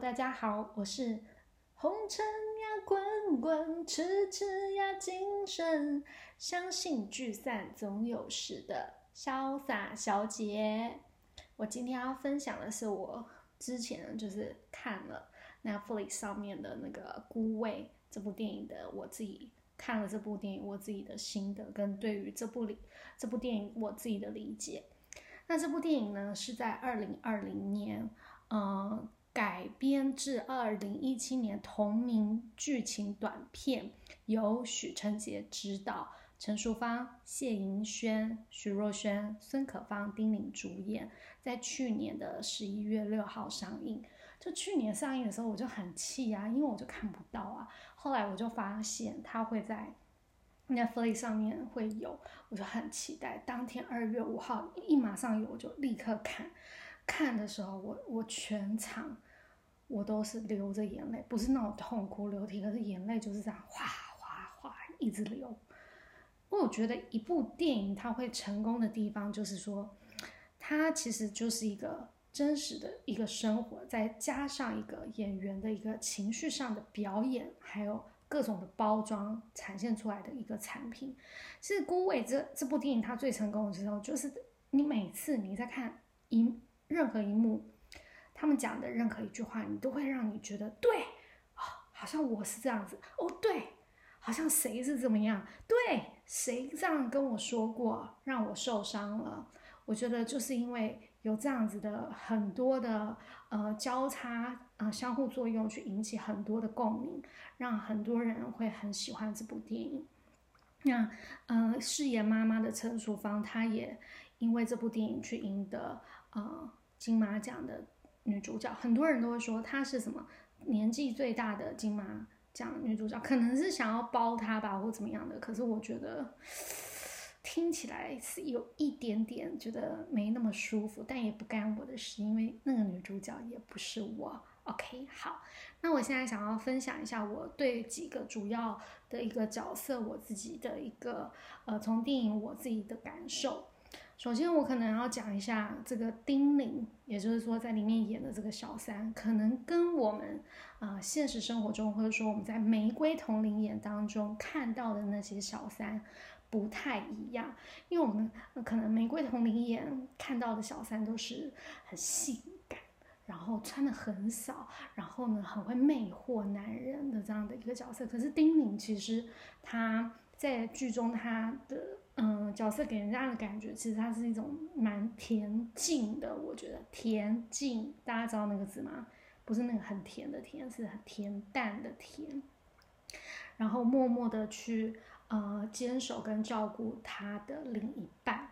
大家好，我是红尘呀滚滚，痴痴呀精神，相信聚散总有时的潇洒小姐。我今天要分享的是我之前就是看了 Netflix 上面的那个《孤味》这部电影的，我自己看了这部电影我自己的心得跟对于这部里这部电影我自己的理解。那这部电影呢是在二零二零年，嗯。改编自二零一七年同名剧情短片，由许承杰执导，陈淑芳、谢盈萱、徐若瑄、孙可芳、丁玲主演，在去年的十一月六号上映。就去年上映的时候，我就很气啊，因为我就看不到啊。后来我就发现它会在 Netflix 上面会有，我就很期待。当天二月五号一马上有，我就立刻看。看的时候，我我全场我都是流着眼泪，不是那种痛哭流涕，可是眼泪就是这样哗哗哗一直流。因为我觉得一部电影它会成功的地方，就是说它其实就是一个真实的一个生活，再加上一个演员的一个情绪上的表演，还有各种的包装呈现出来的一个产品。其实《孤味》这这部电影它最成功的时候，就是你每次你在看一。任何一幕，他们讲的任何一句话，你都会让你觉得对啊，好像我是这样子哦，对，好像谁是怎么样，对，谁这样跟我说过，让我受伤了。我觉得就是因为有这样子的很多的呃交叉呃相互作用，去引起很多的共鸣，让很多人会很喜欢这部电影。那呃，饰演妈妈的陈淑芳，她也因为这部电影去赢得呃金马奖的女主角。很多人都会说她是什么年纪最大的金马奖女主角，可能是想要包她吧，或怎么样的。可是我觉得听起来是有一点点觉得没那么舒服，但也不干我的事，因为那个女主角也不是我。OK，好，那我现在想要分享一下我对几个主要的一个角色，我自己的一个呃，从电影我自己的感受。首先，我可能要讲一下这个丁玲，也就是说在里面演的这个小三，可能跟我们啊现实生活中或者说我们在《玫瑰童林演当中看到的那些小三不太一样，因为我们可能《玫瑰童林演看到的小三都是很性感。然后穿的很少，然后呢，很会魅惑男人的这样的一个角色。可是丁玲其实他在剧中他的嗯角色给人家的感觉，其实他是一种蛮恬静的。我觉得恬静，大家知道那个字吗？不是那个很甜的甜，是很恬淡的恬。然后默默的去呃坚守跟照顾他的另一半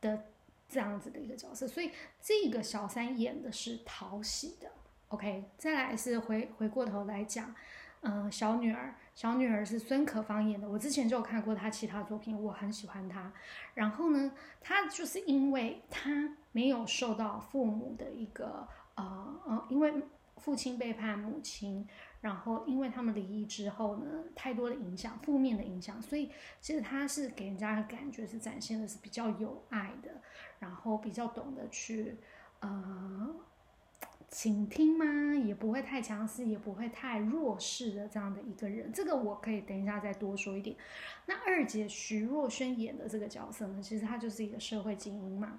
的。这样子的一个角色，所以这个小三演的是讨喜的。OK，再来是回回过头来讲，嗯，小女儿，小女儿是孙可芳演的。我之前就有看过她其他作品，我很喜欢她。然后呢，她就是因为她没有受到父母的一个呃呃，因为。父亲背叛母亲，然后因为他们离异之后呢，太多的影响，负面的影响，所以其实她是给人家的感觉是展现的是比较有爱的，然后比较懂得去呃倾听吗？也不会太强势，也不会太弱势的这样的一个人。这个我可以等一下再多说一点。那二姐徐若瑄演的这个角色呢，其实她就是一个社会精英嘛。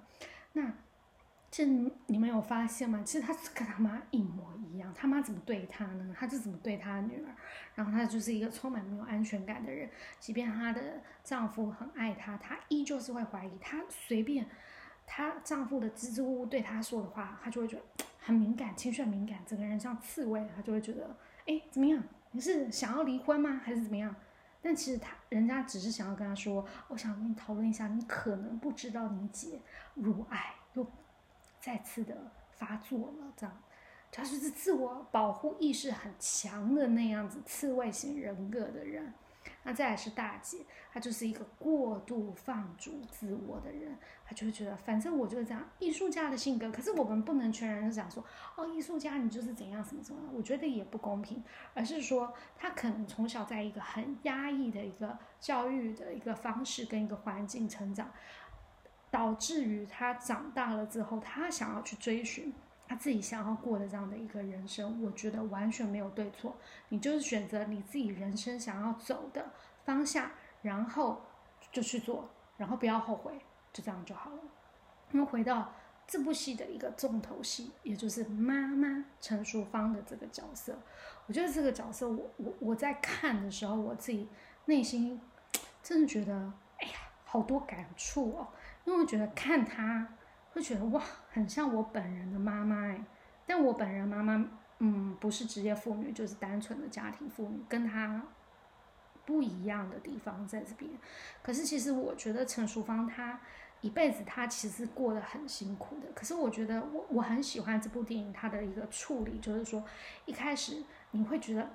那这你们有发现吗？其实她是跟他妈一模一样，他妈怎么对她呢？她就怎么对她女儿，然后她就是一个充满没有安全感的人。即便她的丈夫很爱她，她依旧是会怀疑。她随便她丈夫的支支吾吾对她说的话，她就会觉得很敏感，情绪很敏感，整个人像刺猬，他就会觉得，哎，怎么样？你是想要离婚吗？还是怎么样？但其实他人家只是想要跟他说，我想跟你讨论一下，你可能不知道你姐如爱又。再次的发作了，这样，他就是自我保护意识很强的那样子刺猬型人格的人。那再来是大姐，她就是一个过度放逐自我的人，她就会觉得反正我就是这样，艺术家的性格。可是我们不能全然是讲说，哦，艺术家你就是怎样什么什么，我觉得也不公平。而是说，他可能从小在一个很压抑的一个教育的一个方式跟一个环境成长。导致于他长大了之后，他想要去追寻他自己想要过的这样的一个人生，我觉得完全没有对错，你就是选择你自己人生想要走的方向，然后就去做，然后不要后悔，就这样就好了。那么回到这部戏的一个重头戏，也就是妈妈陈淑芳的这个角色，我觉得这个角色，我我我在看的时候，我自己内心真的觉得，哎呀，好多感触哦。因为我觉得看她会觉得哇，很像我本人的妈妈哎，但我本人妈妈嗯不是职业妇女，就是单纯的家庭妇女，跟她不一样的地方在这边。可是其实我觉得陈淑芳她一辈子她其实过得很辛苦的。可是我觉得我我很喜欢这部电影它的一个处理，就是说一开始你会觉得。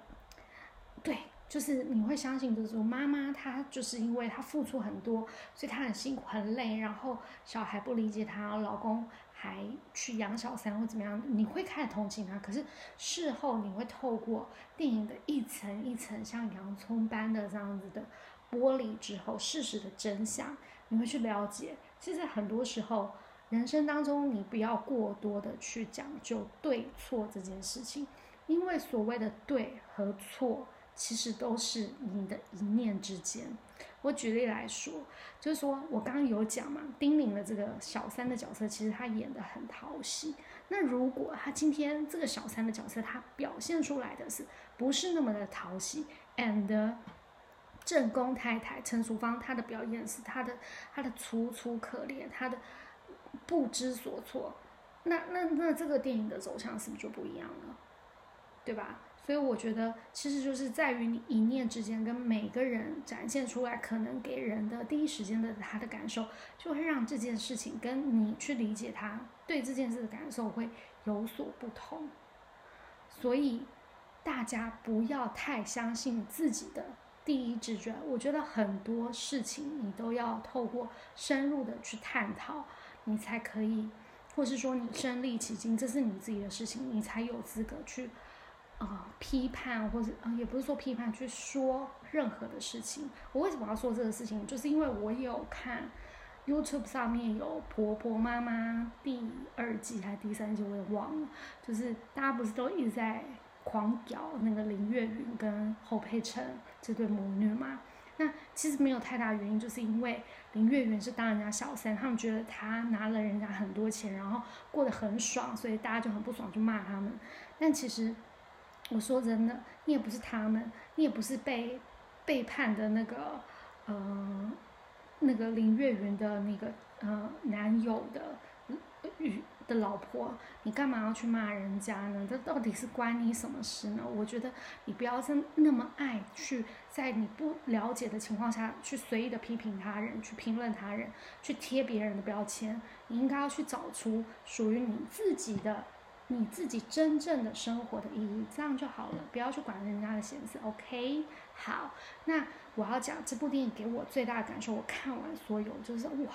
就是你会相信，就是说妈妈她就是因为她付出很多，所以她很辛苦很累，然后小孩不理解她，老公还去养小三或怎么样，你会开始同情她。可是事后你会透过电影的一层一层像洋葱般的这样子的剥离之后，事实的真相，你会去了解。其实很多时候人生当中，你不要过多的去讲究对错这件事情，因为所谓的对和错。其实都是你的一念之间。我举例来说，就是说我刚刚有讲嘛，丁玲的这个小三的角色，其实他演的很讨喜。那如果他今天这个小三的角色，他表现出来的是不是那么的讨喜？and 正宫太太陈淑芳，她的表演是她的她的楚楚可怜，她的不知所措。那那那这个电影的走向是不是就不一样了？对吧？所以我觉得，其实就是在于你一念之间，跟每个人展现出来，可能给人的第一时间的他的感受，就会让这件事情跟你去理解他对这件事的感受会有所不同。所以大家不要太相信自己的第一直觉，我觉得很多事情你都要透过深入的去探讨，你才可以，或是说你身历其境，这是你自己的事情，你才有资格去。啊，批判或者啊，也不是说批判，去说任何的事情。我为什么要说这个事情？就是因为我有看 YouTube 上面有《婆婆妈妈》第二季还是第三季，我也忘了。就是大家不是都一直在狂屌那个林月云跟侯佩岑这对母女嘛？那其实没有太大原因，就是因为林月云是当人家小三，他们觉得她拿了人家很多钱，然后过得很爽，所以大家就很不爽，就骂他们。但其实。我说真的，你也不是他们，你也不是被背叛的那个，呃，那个林月云的那个呃男友的与的老婆，你干嘛要去骂人家呢？这到底是关你什么事呢？我觉得你不要是那么爱去在你不了解的情况下去随意的批评他人，去评论他人，去贴别人的标签。你应该要去找出属于你自己的。你自己真正的生活的意义，这样就好了，不要去管人家的闲事。OK，好，那我要讲这部电影给我最大的感受，我看完所有就是哇，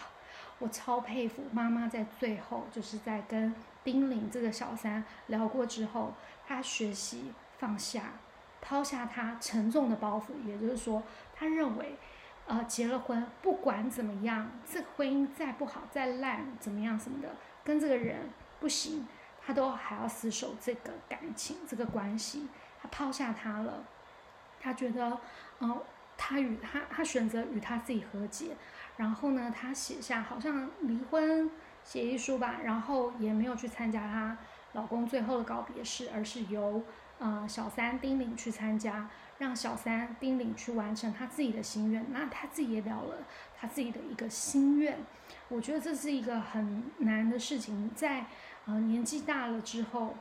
我超佩服妈妈在最后就是在跟丁玲这个小三聊过之后，她学习放下，抛下她沉重的包袱，也就是说，她认为，呃，结了婚不管怎么样，这个婚姻再不好再烂怎么样什么的，跟这个人不行。他都还要死守这个感情，这个关系，他抛下他了，他觉得，嗯，他与他，他选择与他自己和解，然后呢，他写下好像离婚协议书吧，然后也没有去参加她老公最后的告别式，而是由，呃，小三丁玲去参加，让小三丁玲去完成他自己的心愿，那他自己也了了他自己的一个心愿，我觉得这是一个很难的事情，在。呃，年纪大了之后，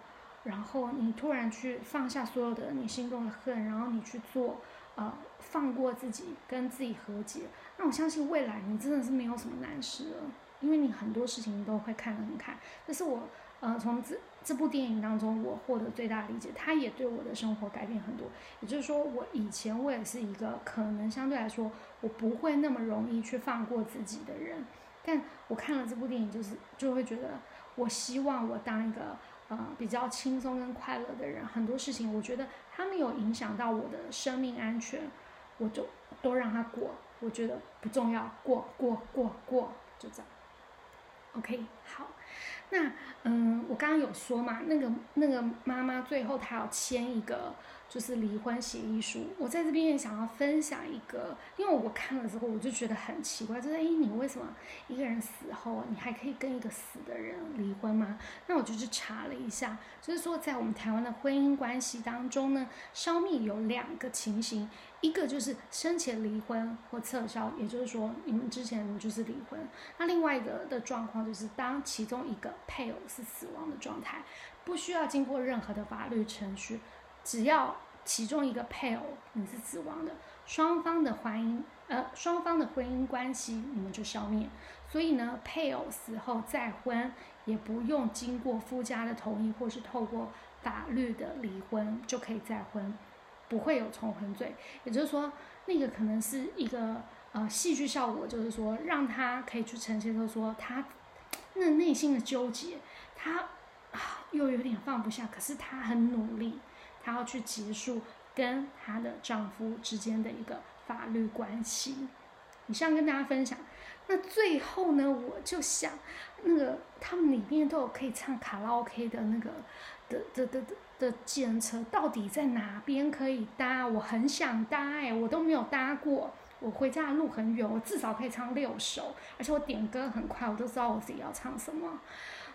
然后你突然去放下所有的你心中的恨，然后你去做，呃，放过自己，跟自己和解。那我相信未来你真的是没有什么难事了，因为你很多事情都会看得很开。这是我，呃，从这这部电影当中我获得最大的理解，它也对我的生活改变很多。也就是说，我以前我也是一个可能相对来说我不会那么容易去放过自己的人，但我看了这部电影，就是就会觉得。我希望我当一个呃比较轻松跟快乐的人，很多事情我觉得他没有影响到我的生命安全，我就都让他过，我觉得不重要，过过过过就这样。OK，好，那嗯，我刚刚有说嘛，那个那个妈妈最后她要签一个。就是离婚协议书，我在这边也想要分享一个，因为我看了之后我就觉得很奇怪，就是哎，你为什么一个人死后，你还可以跟一个死的人离婚吗？那我就去查了一下，就是说在我们台湾的婚姻关系当中呢，消灭有两个情形，一个就是生前离婚或撤销，也就是说你们之前就是离婚，那另外一个的状况就是当其中一个配偶是死亡的状态，不需要经过任何的法律程序。只要其中一个配偶你是死亡的，双方的婚姻呃双方的婚姻关系你们就消灭。所以呢，配偶死后再婚也不用经过夫家的同意，或是透过法律的离婚就可以再婚，不会有重婚罪。也就是说，那个可能是一个呃戏剧效果，就是说让他可以去呈现，就说他那内心的纠结，他啊又有点放不下，可是他很努力。她要去结束跟她的丈夫之间的一个法律关系。以上跟大家分享。那最后呢，我就想，那个他们里面都有可以唱卡拉 OK 的那个的的的的的检车，到底在哪边可以搭？我很想搭哎，我都没有搭过。我回家的路很远，我至少可以唱六首，而且我点歌很快，我都知道我自己要唱什么。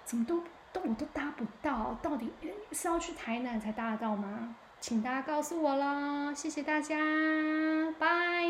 怎么都？我都搭不到，到底是要去台南才搭得到吗？请大家告诉我啦，谢谢大家，拜。